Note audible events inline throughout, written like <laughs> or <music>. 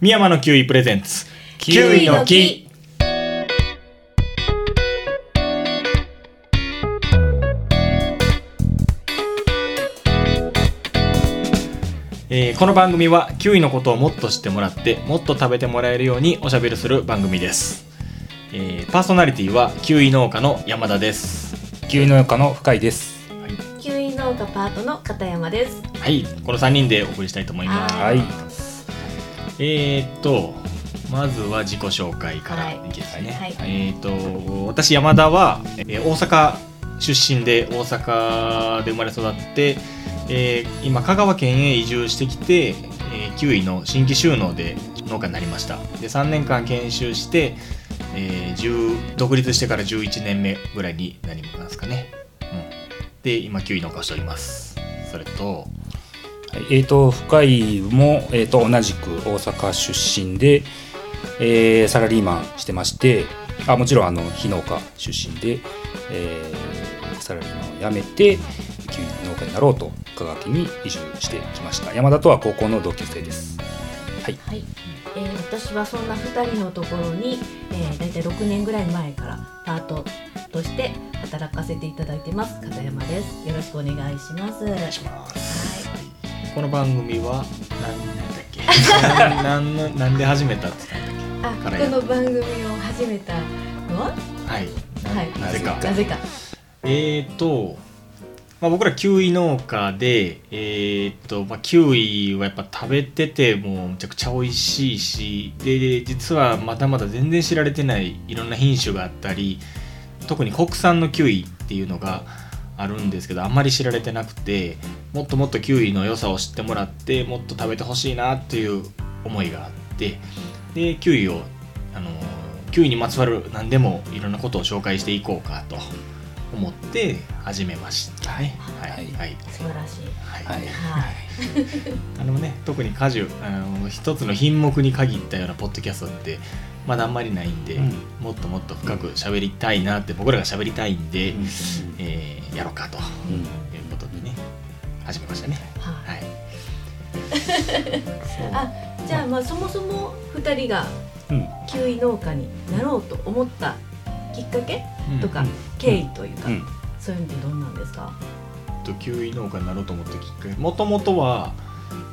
宮山のキウイプレゼンツ。キウイの木。えーこの番組はキウイのことをもっと知ってもらってもっと食べてもらえるようにおしゃべりする番組です、えーパーソナリティはキウイ農家の山田です。キウイ農家の深井です。キウイ農家パートの片山です。はい。この3人でお送りしたいと思います。はい。えー、っとまずは自己紹介からい。きですね、はい。えー、っと私山田は、えー大阪出身で大阪で生まれ育って、えー今香川県へ移住してきて、えーキウイの新規収納で農家になりました。で3年間研修して、えー10独立してから11年目ぐらいになりますかね、うん、で今キウイ農家をしております。それとはいえっ、と深井もえっ、と同じく大阪出身で、えーサラリーマンしてまして、あもちろんあの非農家出身で、えーサラリーマンを辞めてキウイ農家になろうと香川県に移住してきました。山田とは高校の同級生です。はい。はい。えー私はそんな二人のところに、えー、大体6年ぐらい前からパートとして働かせていただいてます片山です。よろしくお願いします。お願いします。この番組は何だっけ？なんなんのなんで始めたって言ったんだっあ、からや。この番組を始めたのは、けはい。はい、なぜか。なぜか。えーと、まあ、僕らキウイ農家でえーと、まあ、キウイはやっぱ食べててもうめちゃくちゃ美味しいしで実はまだまだ全然知られてないいろんな品種があったり特に国産のキウイっていうのがあるんですけどあんまり知られてなくてもっともっとキウイの良さを知ってもらってもっと食べてほしいなっていう思いがあってでキウイをあのキウイにまつわる何でもいろんなことを紹介していこうかと思って始めました。ね。はい。はい。はい。素晴らしい。はい。はい。はい。あのね特に果樹あの一つの品目に限ったようなポッドキャストってまだあんまりないんで、うん。もっともっと深く喋りたいなって僕らが喋りたいんで、うん。えーやろうかといううん始めましたね。はい。<laughs> あ、じゃあまあそもそも二人がうん。キウイ農家になろうと思ったきっかけとか、うん経緯というか、うん。そういうのってどんなんですか？とキウイ農家になろうと思ったきっかけ。もともとは、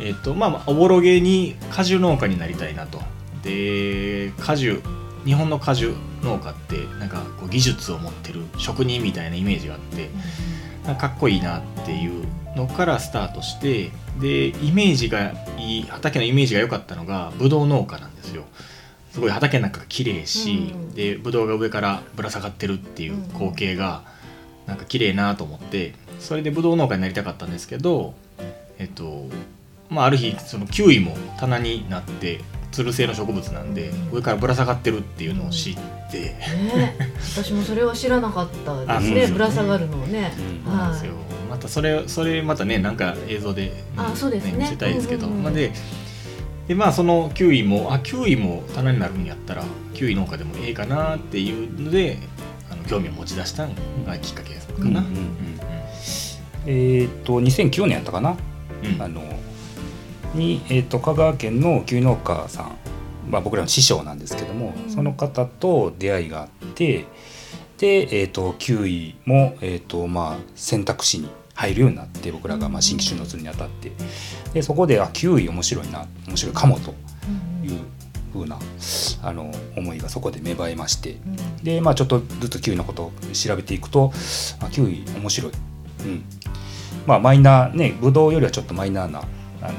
えっとまあまあ、おぼろげに果樹農家になりたいなと。で果樹日本の果樹農家ってなんかこう技術を持ってる職人みたいなイメージがあってかかっこいいなっていうのからスタートしてでイメージがいい畑のイメージが良かったのがブドウ農家なんですよ。すごい畑の中が綺麗し、うん。でブドウが上からぶら下がってるっていう光景がなんか綺麗なと思ってそれでブドウ農家になりたかったんですけどえっとまあある日そのキウイも棚になってつる性の植物なんでうん上からぶら下がってるっていうのを知って、ね、私もそれは知らなかったですね。あそうですぶら下がるのをね。うん。そうなんですよ。はまたそれそれまたねなんか映像で、あそうですね。見せたいですけど、うんうんうんまあででまあそのキウイもあキウイも棚になるんやったらキウイ農家でもええかなっていうのであの興味を持ち出したのがきっかけかな。うんうんうんえっ、と2009年やったかな、うん。あのに、えー、と香川県のキウイ農家さん、まあ、僕らの師匠なんですけども、うん。その方と出会いがあってで、えー、とキウイも、えーとまあ、選択肢に入るようになって僕らがまあ新規収納するにあたって。でそこであキウイ面白いな面白いかもとうんいうふうなあの思いがそこで芽生えまして。うん。でまあちょっとずつキウイのことを調べていくとあキウイ面白い、うん、まあマイナーねブドウよりはちょっとマイナーなあの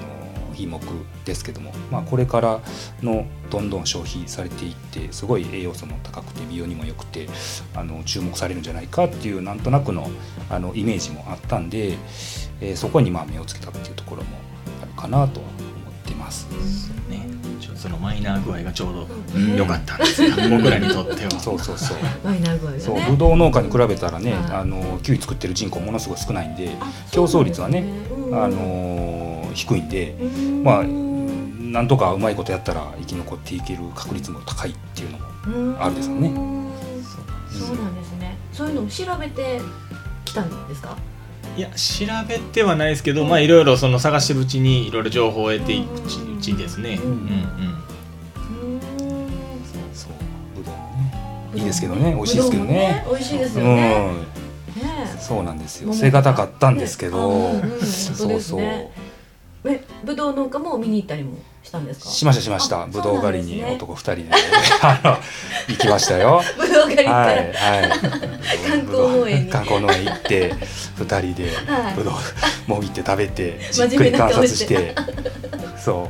品目ですけども、まあ、これからのどんどん消費されていってすごい栄養素も高くて美容にも良くてあの注目されるんじゃないかっていうなんとなくのあのイメージもあったんで、えーそこにまあ目をつけたっていうところもあるかなとは思ってます。ね、ちょそのマイナー具合がちょうどうん。良かったんですよ、<laughs> 僕らにとっては。そうそうそう。マイナー具合がね。そうブドウ農家に比べたらね、はい。あのキウイ作ってる人口ものすごい少ないんで、あ競争率はねあのー低いんで、まあなんとかうまいことやったら生き残っていける確率も高いっていうのもあるですよね。そうなんですね。そういうのを調べてきたんですか？いや調べてはないですけど、まあいろいろその探してるうちにいろいろ情報を得ていくうち,、にですね。うんうん。そうブドウね。いいですけどね、美味しいですけどね。美味しいですよね。そうなんですよ。背が高かったんですけど、そうそう。え、ぶどう農家も見に行ったりもしたんですか？しましたしました。あぶどう狩りに男二人であの行きましたよ。ぶどう狩りはいはい。観光農園に。観光農園行って二人ではい。ぶどうもぎって食べて <laughs> じっ真くり観察して。てそ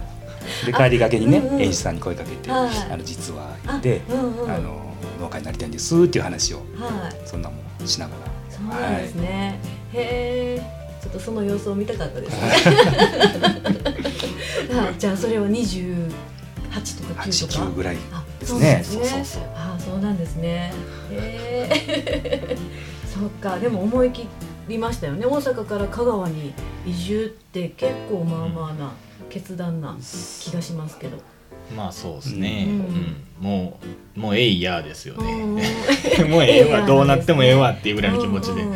う。で帰りがけにねうんうん。園主さんに声かけて「はい。あの実は」言ってあうんうん。あの農家になりたいんですっていう話をはい。そんなもんしながら。そうですね。へえ、ちょっとその様子を見たかったですね。<laughs> あ、じゃあそれは二十八とか九とか？89ぐらいあ、ですねそうなんですね。そうそうあ、そうなんですね。へえ。<laughs> そっか、でも思い切りましたよね。大阪から香川に移住って結構まあまあな決断な気がしますけど。まあそうですね、ううんんもうもうえいやですようんね <laughs> もうええわどうなってもええわっていうぐらいの気持ちで、うんうん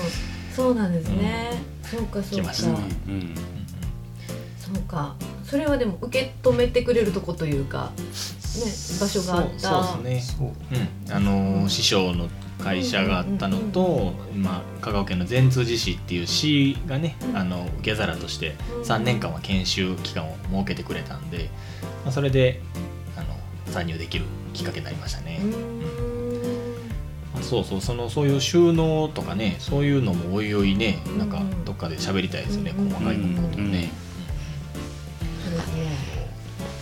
そうなんですね。そうかそうか。来ましたね。うん。そうか。それはでも受け止めてくれるとこというか、ね、場所があった。そうそうですね。そう。うん、あのー師匠の会社があったのと、まあ、香川県の善通寺市っていう市がね、うん。あの受け皿としてうん。3年間は研修期間を設けてくれたんで、まあ、それであの参入できるきっかけになりましたね、うーん。まあそうそうそのそういう収納とかねそういうのもおいおいねなんかうんどっかで喋りたいですね、うん細かいことそうですね。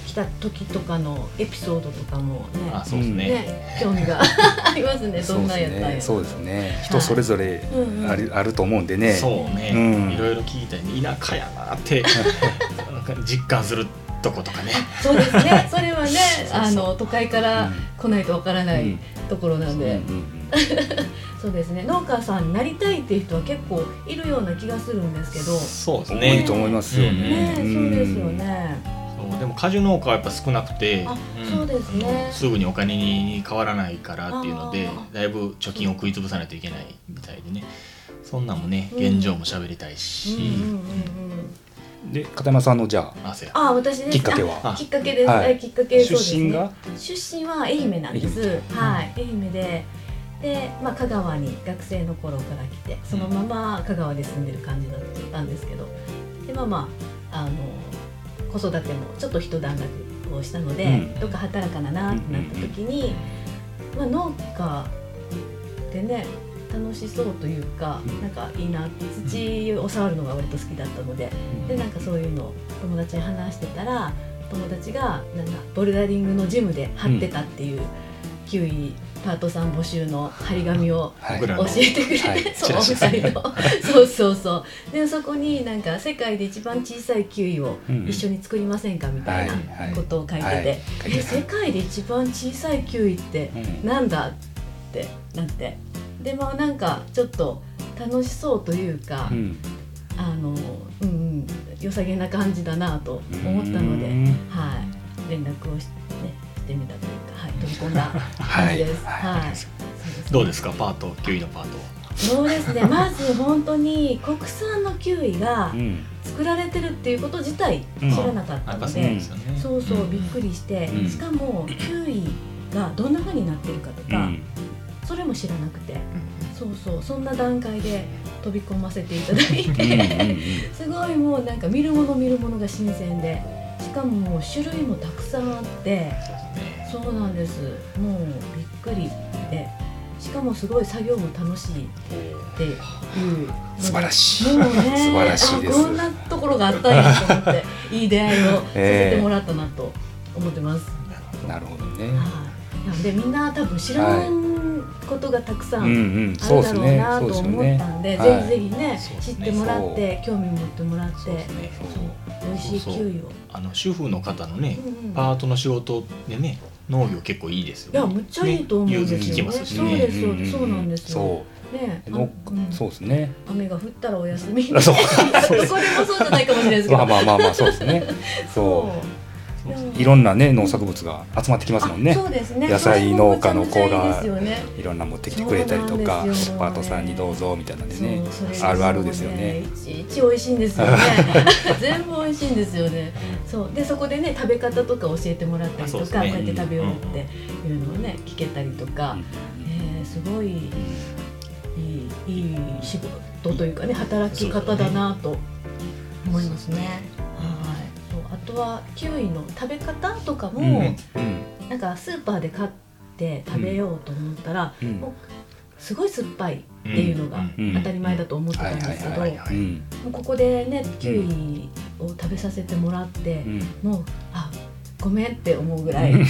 来た時とかのエピソードとかもね。あそうですね、ね、興味が <laughs> ありますね。どんなんやったんや。そうですね。人それぞれうんうん。ある,、あると思うんでね。そうね、うん。いろいろ聞いたり田舎やなってなんか実感するとことかね。そうですね。それはね、<laughs> そうあの都会から来ないとわからないうん。ところなんで。うんうんそうですね。農家さんになりたいっていう人は結構いるような気がするんですけど。そうです多いねと思いますよね。ね、そうですよね。でも果樹農家はやっぱ少なくてそうですねすぐにお金に変わらないからっていうのでだいぶ貯金を食い潰さないといけないみたいでねそんなんもねうん現状も喋りたいうんし、うんうんうん。で片山さんのじゃあ汗あ、私です。きっかけは？あきっかけです。はいはい、きっかけそうですね出身が？出身は愛媛なんです。はい、愛媛で。で、まあ、香川に学生の頃から来てそのまま香川で住んでる感じだったんですけどでまあまああの子育てもちょっと一段落をしたので、うん、どっか働かななってなった時に、まあ、農家でね楽しそうというか、なんかいいな土を触るのが割と好きだったので、でなんかそういうのを友達に話してたら友達がなんかボルダリングのジムで張ってたっていう。うん9位パートさん募集の張り紙を教えてくれて、はい、<laughs> そうお二人の。<laughs> そうそうそう。でそこになんか世界で一番小さいキウイを一緒に作りませんかみたいなことを書いてて、え世界で一番小さいキウイってなんだってなって。でまあなんかちょっと楽しそうというか、うん、あのうんうん良さげな感じだなと思ったので、はい、連絡をして、ね、してみたというか。取り込んだはい。感じです。はい。はい、そうですねどうですかパートキウイのパート。そうですね。<laughs> まず本当に国産のキウイがうん。作られてるっていうこと自体知らなかったので、そうですよね。そうそうびっりくりして、うん。しかもキウイがどんな風になってるかとか、うん。それも知らなくて、そうそうそんな段階で飛び込ませていただいうんうんて、<laughs> すごいもうなんか見るもの見るものが新鮮で、しかももう種類もたくさんあって。そうなんです。もうびっくりで、しかもすごい作業も楽しいって。いう。素晴らしい。もうね、素晴らしいです。あこんなところがあったんやと思って、<laughs> いい出会いをさせてもらったなと思ってます。なるほどね。はい。なのでみんな多分知らんことがたくさうんあるだろうなと思ったんで、ねぜひぜひね。そうですね。知ってもらって興味持ってもらって、美味しいキウイを。あの主婦の方のねうんうん。パートの仕事でね農業結構いいですよいや、むっちゃいいと思うんですよね。融通聞きますしそうねです。そうです、そうなんですよ。そう。ね、そうですね。雨が降ったらお休み。あそう。どこでもそうじゃないかもしれないですけど。まあまあまあまあそうですね。そそうういろんなね農作物が集まってきますもんね。あそうですね。野菜農家の子それもがめちゃめちゃいろんな持ってきてくれたりとかパートさんにどうぞみたいなんでねあるあるですよね。いちいち美味しいんですよね。<laughs> 全部美味しいんですよね。そう。でそこでね食べ方とか教えてもらったりとか、こうやって食べようっていうのをね聞けたりとか、えーねすごいいいいい仕事というかね働き方だなと思いますね。はい。あとはキウイの食べ方とかも、うん。なんかスーパーで買って食べようと思ったら、うん。もうすごい酸っぱいっていうのがうん当たり前だと思ってたんですけど、ここでねキウイを食べさせてもらって、うん。もうあごめんって思うぐらい <laughs> 間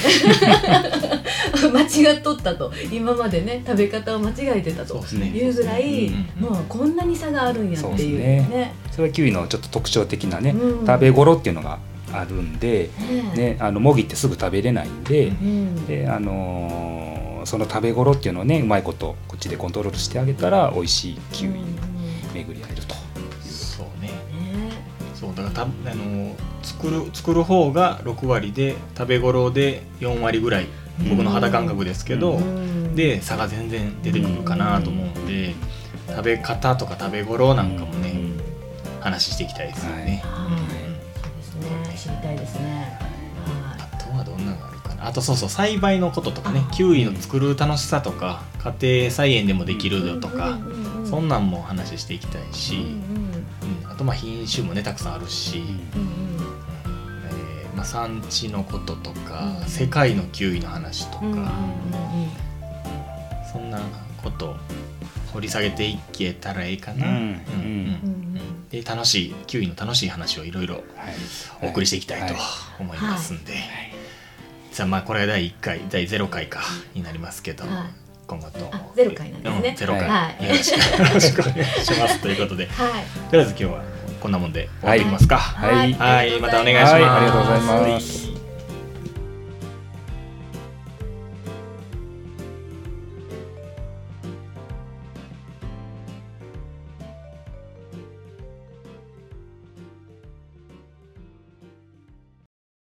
違っとったと。今までね食べ方を間違えてたというぐらい、もうこんなに差があるんやっていうそうですね。それはキウイのちょっと特徴的なね、うん食べ頃っていうのがあるんで、ねね、あのもぎってすぐ食べれないんで,、うん。であのーその食べ頃っていうのをねうまいことこっちでコントロールしてあげたら美味しいキウイに巡り合えると。そうね。ね。そうだからたあの作る作る方が6割で食べ頃で4割ぐらい僕の肌感覚ですけど、うん。で差が全然出てくるかなと思うんで、食べ方とか食べ頃なんかもね、うん。話していきたいですよね。はい。そうですね。知りたいですね。はあとはどんなのがあとそうそう栽培のこととかねキウイの作る楽しさとか家庭菜園でもできいるよとか、うんうんうんそんなんも話していきたいし、うんうんあとまあ品種もねたくさんあるし、うんうんえーまあ、産地のこととか、うん。世界のキウイの話とか、うんうんうんうん。そんなことを掘り下げていけたらいいかな、で楽しいキウイの楽しい話をいろいろはい。お送りしていきたいとはい。思いますんで、じゃあまあこれが第1回第0回かになりますけど、はい。今後と。ゼロ回なんですね。うんゼロ回、はい。よろしくお願いしますということで。<laughs> はい。とりあえず今日はこんなもんで終わっていきますかはい。はい。またお願いします。はい。ありがとうございます。